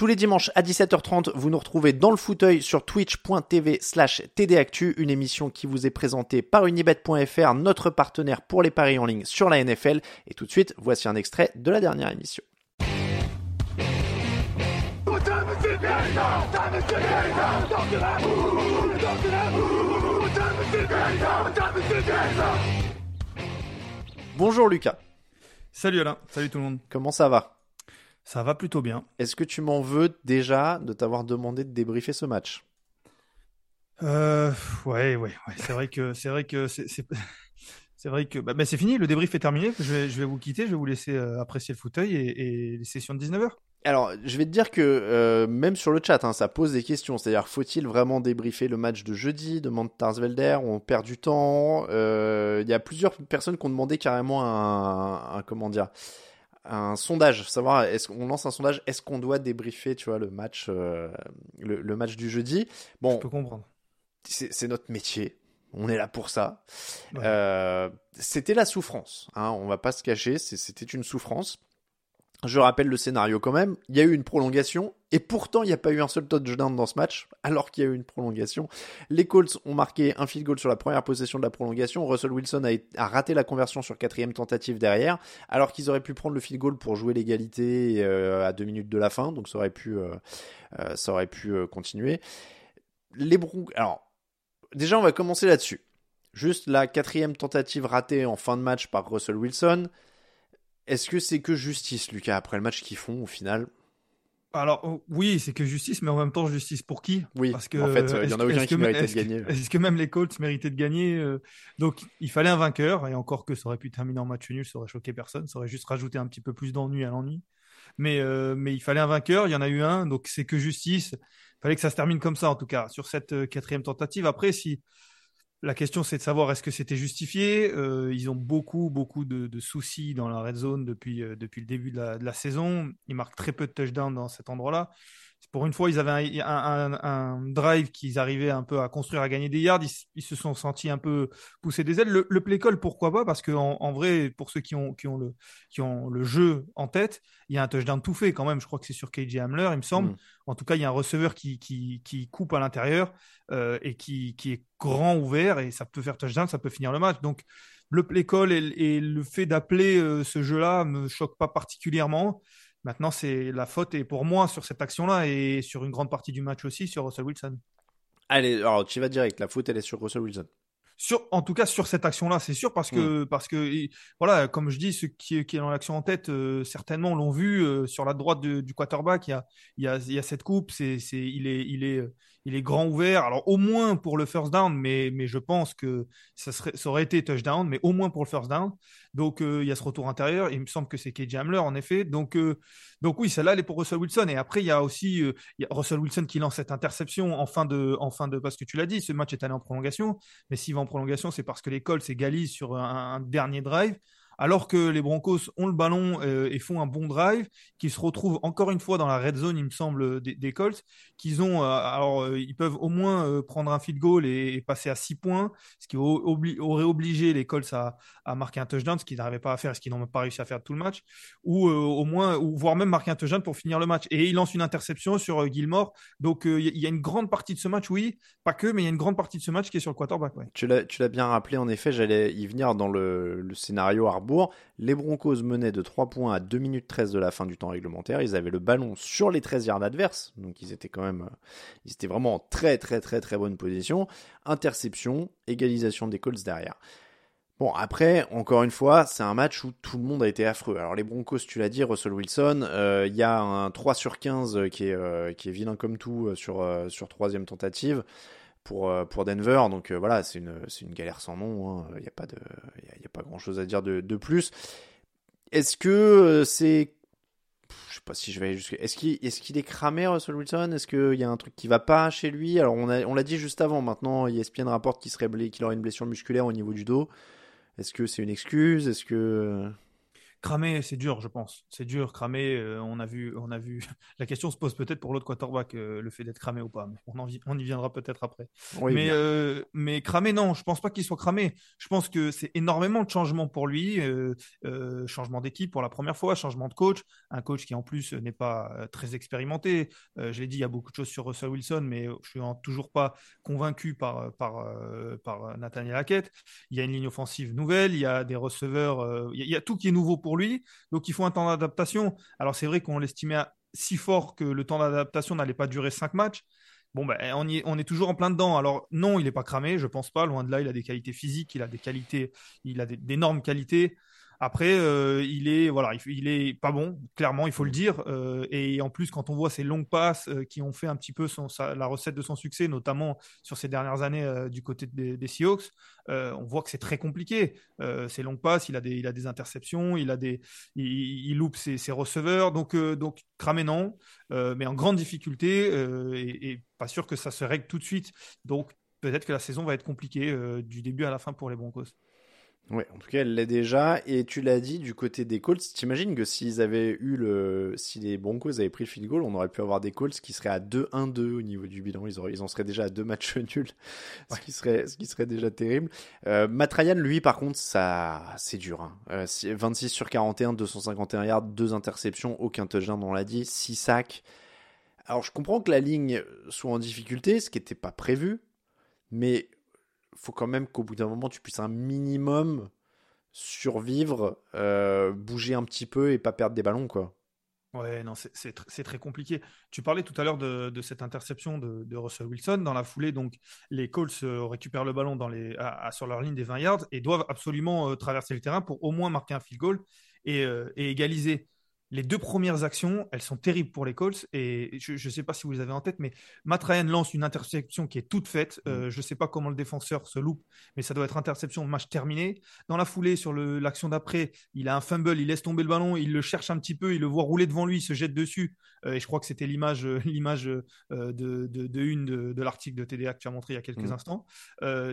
Tous les dimanches à 17h30, vous nous retrouvez dans le fauteuil sur twitch.tv slash tdactu, une émission qui vous est présentée par unibet.fr, notre partenaire pour les paris en ligne sur la NFL. Et tout de suite, voici un extrait de la dernière émission. Bonjour Lucas. Salut Alain, salut tout le monde. Comment ça va? Ça va plutôt bien. Est-ce que tu m'en veux déjà de t'avoir demandé de débriefer ce match? Euh, ouais, ouais, ouais. C'est vrai que c'est vrai que c'est c'est vrai que bah, bah, c'est fini. Le débrief est terminé. Je vais, je vais vous quitter. Je vais vous laisser euh, apprécier le fauteuil et, et les sessions de 19h. Alors, je vais te dire que euh, même sur le chat, hein, ça pose des questions. C'est-à-dire, faut-il vraiment débriefer le match de jeudi? Demande Tarsvelder On perd du temps. Il y a plusieurs personnes qui ont demandé carrément un, un comment dire? Un sondage, savoir est-ce qu'on lance un sondage, est-ce qu'on doit débriefer, tu vois, le match, le, le, match du jeudi? Bon, je peux comprendre. C'est notre métier. On est là pour ça. Euh, c'était la souffrance. Hein, on va pas se cacher. C'était une souffrance. Je rappelle le scénario quand même. Il y a eu une prolongation et pourtant il n'y a pas eu un seul touchdown dans ce match alors qu'il y a eu une prolongation. Les Colts ont marqué un field goal sur la première possession de la prolongation. Russell Wilson a, raté la conversion sur quatrième tentative derrière alors qu'ils auraient pu prendre le field goal pour jouer l'égalité euh, à deux minutes de la fin. Donc ça aurait pu, euh, euh, continuer. Les. Alors déjà on va commencer là-dessus. Juste la quatrième tentative ratée en fin de match par Russell Wilson. Est-ce que c'est que justice, Lucas, après le match qu'ils font au final? Alors oh, oui, c'est que justice, mais en même temps justice pour qui? Oui, parce que en fait, il y en a aucun qui méritait de gagner. Est-ce que même les Colts méritaient de gagner euh, Donc il fallait un vainqueur, et encore que ça aurait pu terminer en match nul, ça aurait choqué personne, ça aurait juste rajouté un petit peu plus d'ennui à l'ennui. Mais euh, mais il fallait un vainqueur, il y en a eu un, donc c'est que justice. Il fallait que ça se termine comme ça en tout cas sur cette euh, quatrième tentative. Après, si la question, c'est de savoir est-ce que c'était justifié. Euh, ils ont beaucoup, beaucoup de, soucis dans la red zone depuis, euh, le début de la, saison. Ils marquent très peu de touchdowns dans cet endroit-là pour une fois, ils avaient un, drive qu'ils arrivaient un peu à construire, à gagner des yards. Ils, se sont sentis un peu pousser des ailes. Le, play call, pourquoi pas? Parce qu'en en, vrai, pour ceux qui ont, qui, ont le, qui ont le jeu en tête, il y a un touchdown tout fait quand même. Je crois que c'est sur KJ Hamler, il me semble. Mm. En tout cas, il y a un receveur qui, qui, qui coupe à l'intérieur euh, et qui, qui est grand ouvert et ça peut faire touchdown, ça peut finir le match. Donc, le play call et, le fait d'appeler euh, ce jeu-là me choque pas particulièrement. Maintenant, c'est la faute est pour moi sur cette action-là et sur une grande partie du match aussi sur Russell Wilson. Allez, alors tu vas direct. La faute, elle est sur Russell Wilson. Sur, en tout cas, sur cette action-là, c'est sûr parce que, hmm. parce que, voilà, comme je dis, ceux qui, qui ont l'action en tête, euh, certainement l'ont vu euh, sur la droite du quarterback. Il y a, il y a, il y a cette coupe. C'est, c'est, il est, il est, il est grand ouvert. Alors au moins pour le first down, mais, mais je pense que ça, serait, aurait été touchdown, mais au moins pour le first down. Donc euh, il y a ce retour intérieur. Il me semble que c'est KJ Hamler en effet. Donc, euh, donc oui, celle-là elle est pour Russell Wilson. Et après il y a aussi euh, Russell Wilson qui lance cette interception en fin de, en fin de, parce que tu l'as dit, ce match est allé en prolongation. Mais s'il va en prolongation, c'est parce que l'école s'égalise sur un dernier drive alors que les Broncos ont le ballon euh, et font un bon drive, qui se retrouvent encore une fois dans la red zone, il me semble, des, Colts, qu'ils ont, euh, alors euh, ils peuvent au moins prendre un field goal et, passer à 6 points, ce qui aurait obligé les Colts à, marquer un touchdown, ce qu'ils n'arrivaient pas à faire, ce qu'ils n'ont pas réussi à faire tout le match, ou au moins, ou voire même marquer un touchdown pour finir le match. Et il lance une interception sur Gilmore, donc il y a une grande partie de ce match, oui, pas que, mais il y a une grande partie de ce match qui est sur le quarterback. Tu l'as bien rappelé, en effet, j'allais y venir dans le, scénario Les Broncos menaient de 3 points à 2 minutes 13 de la fin du temps réglementaire. Ils avaient le ballon sur les 13 yards adverses. Donc ils étaient quand même, euh, ils vraiment en très très très très bonne position. Interception, égalisation des Colts derrière. Bon, après, encore une fois, c'est un match où tout le monde a été affreux. Alors les Broncos, tu l'as dit, Russell Wilson, euh, il y a un 3 sur 15 qui est, euh, qui est vilain comme tout sur, sur troisième tentative pour, euh, pour Denver. Donc euh, voilà, c'est une, une galère sans nom. Il hein. n'y a pas, de, y a, pas grand chose à dire de, de plus. Est-ce que euh, c'est. Je sais pas si je vais aller jusqu'à. Est-ce qu'il est, qu'il est cramé, Russell Wilson? Est-ce qu'il y a un truc qui va pas chez lui? Alors on l'a on dit juste avant. Maintenant, ESPN rapporte qu'il, serait qu'il aurait une blessure musculaire au niveau du dos. Est-ce que c'est une excuse? Est-ce que. Cramer, c'est dur, je pense. C'est dur, cramer. Euh, on a vu, on a vu. La question se pose peut-être pour l'autre quarterback, euh, le fait d'être cramé ou pas. Mais on, on y viendra peut-être après. mais, euh, mais cramé, non, je pense pas qu'il soit cramé. Je pense que c'est énormément de changements pour lui. changement d'équipe pour la première fois, changement de coach, un coach qui en plus n'est pas très expérimenté. je l'ai dit, il y a beaucoup de choses sur Russell Wilson, mais je suis toujours pas convaincu par par par Nathaniel Hackett. Il y a une ligne offensive nouvelle, il y a des receveurs, il y a tout qui est nouveau pour lui. Donc il faut un temps d'adaptation. Alors c'est vrai qu'on l'estimait si fort que le temps d'adaptation n'allait pas durer cinq matchs. Bon, ben, on, est, on est toujours en plein dedans. Alors, non, il n'est pas cramé, je pense pas. Loin de là, il a des qualités physiques, il a des qualités, il a d'énormes qualités. Après, euh, il est voilà, il, est pas bon, clairement, il faut le dire. Euh, et en plus, quand on voit ces longues passes euh, qui ont fait un petit peu la recette de son succès, notamment sur ces dernières années du côté des, Seahawks, on voit que c'est très compliqué. ces longues passes, il a des, interceptions, il a des, il, loupe ses, ses, receveurs, donc donc cramé non, mais en grande difficulté et, pas sûr que ça se règle tout de suite. Donc peut-être que la saison va être compliquée du début à la fin pour les Broncos. Ouais, en tout cas, elle l'est déjà. Et tu l'as dit, du côté des Colts, t'imagines que s'ils avaient eu le. Si les Broncos avaient pris le field goal, on aurait pu avoir des Colts qui seraient à 2-1-2 au niveau du bilan. Ils, auraient, ils en seraient déjà à deux matchs nuls, ce, qui serait, ce qui serait déjà terrible. Euh, Matt Ryan, lui, par contre, ça, c'est dur. Hein. Euh, 26 sur 41, 251 yards, 2 interceptions, aucun touchdown, on l'a dit, 6 sacs. Alors, je comprends que la ligne soit en difficulté, ce qui n'était pas prévu, mais faut quand même qu'au bout d'un moment, tu puisses un minimum survivre, euh, bouger un petit peu et pas perdre des ballons, quoi. Ouais, non, c'est très compliqué. Tu parlais tout à l'heure de, cette interception de, Russell Wilson. Dans la foulée, donc, les Colts euh, récupèrent le ballon dans les, sur leur ligne des 20 yards et doivent absolument euh, traverser le terrain pour au moins marquer un field goal et égaliser les deux premières actions, elles sont terribles pour les Colts. Et je ne sais pas si vous les avez en tête, mais Matt Ryan lance une interception qui est toute faite. Euh, mm. je ne sais pas comment le défenseur se loupe, mais ça doit être interception, match terminé. Dans la foulée, sur l'action d'après, il a un fumble, il laisse tomber le ballon, il le cherche un petit peu, il le voit rouler devant lui, il se jette dessus. Euh, et je crois que c'était l'image l'image euh, de, de, une de, l'article de TDA que tu as montré il y a quelques mm. instants.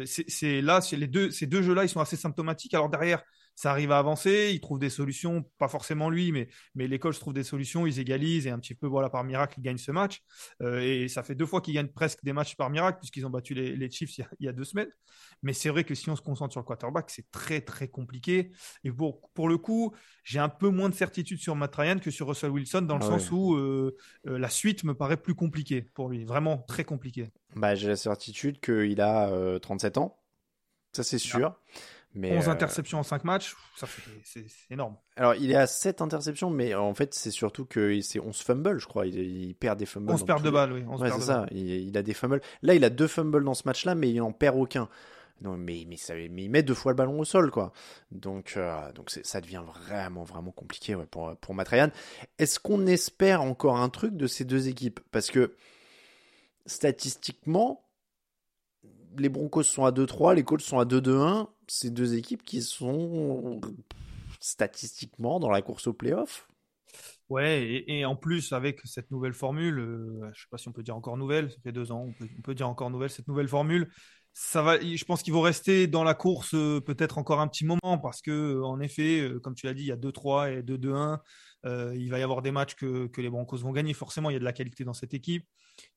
c'est là, les deux, ces deux jeux-là, ils sont assez symptomatiques. Alors derrière, ça arrive à avancer, il trouve des solutions, pas forcément lui, mais, mais l'école se trouve des solutions, ils égalisent et un petit peu, voilà, par miracle, ils gagnent ce match. Euh, et ça fait deux fois qu'ils gagnent presque des matchs par miracle, puisqu'ils ont battu les, les Chiefs il y, a, deux semaines. Mais c'est vrai que si on se concentre sur le quarterback, c'est très, très compliqué. Et pour, pour le coup, j'ai un peu moins de certitude sur Matt Ryan que sur Russell Wilson, dans le ah sens où euh, euh, la suite me paraît plus compliquée pour lui, vraiment très compliquée. Bah, j'ai la certitude qu'il a 37 ans, ça c'est sûr. 11 euh, interceptions en 5 matchs, c'est énorme. Alors, il est à 7 interceptions, mais en fait, c'est surtout que c'est 11 fumbles, je crois. Il, perd des fumbles. 11 pertes de balles, oui. Ouais, c'est ça. Il, a des fumbles. Là, il a deux fumbles dans ce match-là, mais il en perd aucun. Non, mais, mais, ça, mais il met deux fois le ballon au sol, quoi. Donc, euh, donc ça devient vraiment, vraiment compliqué ouais, pour, pour Matt Est-ce qu'on espère encore un truc de ces deux équipes? Parce que statistiquement, les Broncos sont à 2-3, les Colts sont à 2-2-1 ces deux équipes qui sont statistiquement dans la course au playoff. Ouais, et, en plus, avec cette nouvelle formule, euh, je ne sais pas si on peut dire encore nouvelle, ça fait deux ans, on peut, dire encore nouvelle, cette nouvelle formule, ça va, je pense qu'ils vont rester dans la course euh, peut-être encore un petit moment parce que, en effet, euh, comme tu l'as dit, il y a 2-3 et 2-2-1. Il va y avoir des matchs que, les Broncos vont gagner. Forcément, il y a de la qualité dans cette équipe.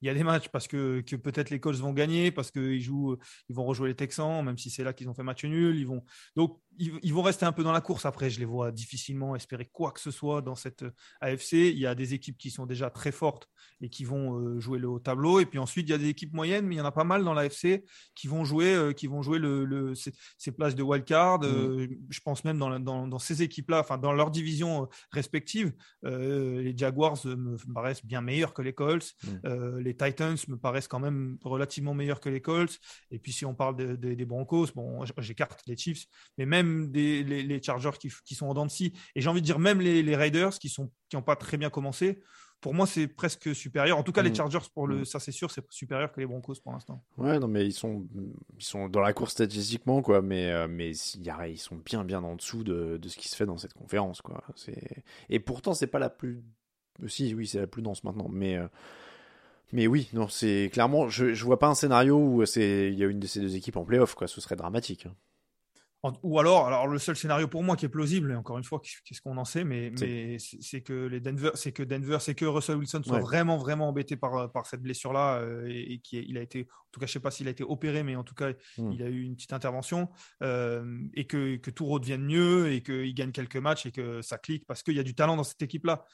Il y a des matchs parce que, peut-être les Colts vont gagner, parce qu'ils ils vont rejouer les Texans, même si c'est là qu'ils ont fait match nul. Ils vont donc ils, vont rester un peu dans la course. Après, je les vois difficilement espérer quoi que ce soit dans cette euh, AFC. Il y a des équipes qui sont déjà très fortes et qui vont euh, jouer le haut tableau. Et puis ensuite, il y a des équipes moyennes, mais il y en a pas mal dans l'AFC qui vont jouer, euh, qui vont jouer le, ces, places de wildcard. Mmh. je pense même dans, dans, ces équipes-là, enfin dans leurs divisions respectives, les Jaguars me paraissent bien meilleurs que les Colts. Mmh. les Titans me paraissent quand même relativement meilleurs que les Colts. Et puis si on parle des Broncos, bon, j'écarte les Chiefs, mais même des, les, Chargers qui, sont en dents de scie, et j'ai envie de dire même les, Raiders qui sont qui n'ont pas très bien commencé. Pour moi, c'est presque supérieur. En tout cas, les mm. Chargers, pour le, mm. ça c'est sûr, c'est supérieur que les Broncos pour l'instant. Ouais, non, mais ils sont, ils sont dans la course statistiquement, quoi. Mais, euh, mais ils sont bien, bien en dessous de, de, ce qui se fait dans cette conférence, quoi. Et pourtant, c'est pas la plus. Si, oui, c'est la plus dense maintenant, mais. Euh, mais oui, non, c'est clairement, je, je vois pas un scénario où c'est il y a une de ces deux équipes en playoff, quoi. Ce serait dramatique. Hein. Ou alors, alors le seul scénario pour moi qui est plausible, et encore une fois, qu'est-ce qu'on en sait, mais, mais c'est que les Denver, c'est que Denver, c'est que Russell Wilson soit vraiment vraiment embêté par, par cette blessure là euh, et, qu'il il a été, en tout cas, je sais pas s'il a été opéré, mais en tout cas, hmm. il a eu une petite intervention euh, et que, que tout redevienne mieux et qu'il gagne quelques matchs et que ça clique parce qu'il y a du talent dans cette équipe là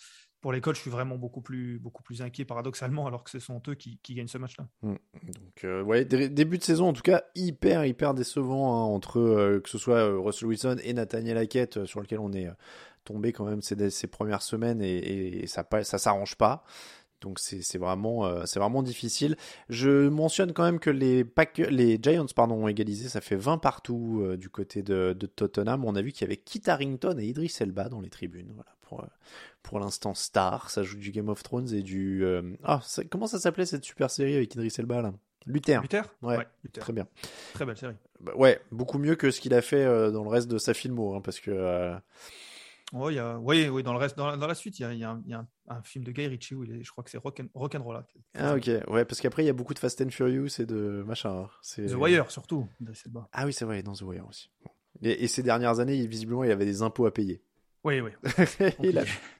pour les coachs, je suis vraiment beaucoup plus, beaucoup plus inquiet paradoxalement, alors que ce sont eux qui, gagnent ce match-là. Mm. Donc, euh, début de saison en tout cas hyper, hyper décevant hein, entre euh, que ce soit euh, Russell Wilson et Nathaniel Hackett, sur lequel on est tombé quand même ces, ces premières semaines et, et ça, ça s'arrange pas. Donc c'est vraiment c'est vraiment difficile. Je mentionne quand même que les les Giants pardon ont égalisé, ça fait 20 partout du côté de, de, Tottenham. On a vu qu'il y avait Kit Harrington et Idris Elba dans les tribunes. Voilà pour pour l'instant Star. Ça joue du Game of Thrones et du. Euh, ah, comment ça s'appelait cette super série avec Idris Elba là? Luther. Luther? Ouais, très bien. Très belle série. Bah, ouais, beaucoup mieux que ce qu'il a fait euh, dans le reste de sa filmo, hein, parce que. Y a... Oui, oui, dans, le reste, dans, la, suite, il y a, y a, un, un, film de Guy Ritchie où il est, je crois que c'est rock, and, rock and Roll. Ah, ok, ouais, parce qu'après, il y a beaucoup de Fast and Furious et de machin. Hein. The Wire, surtout. Ah oui, c'est vrai, dans The Wire aussi. Et, et, ces dernières années, visiblement, il avait des impôts à payer. Oui, oui.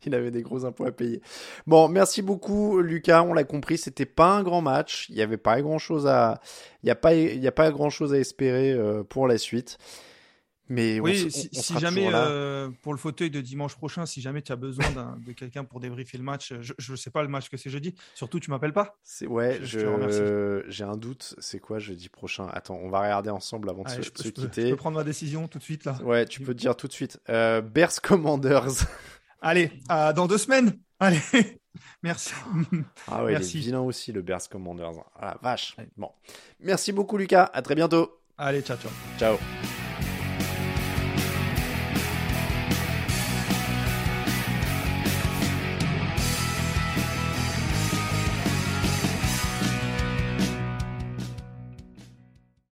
il, avait des gros impôts à payer. Bon, merci beaucoup, Lucas. On l'a compris, c'était pas un grand match. Il n'y avait pas grand chose à, il y a pas, il y a pas grand chose à espérer euh, pour la suite. Mais oui, si, jamais euh, pour le fauteuil de dimanche prochain, si jamais tu as besoin de quelqu'un pour débriefer le match, je ne sais pas le match que c'est jeudi. Surtout, tu m'appelles pas. C'est ouais, je, j'ai un doute. C'est quoi jeudi prochain? Attends, on va regarder ensemble avant de se, quitter. je peux prendre ma décision tout de suite là. Ouais, tu peux te dire tout de suite. Euh, Bears Commanders. Allez, dans deux semaines. Allez, merci. Ah ouais, merci. il est vilain aussi le Bears Commanders. Ah vache. Bon, merci beaucoup Lucas. À très bientôt. Allez, ciao, ciao. Ciao.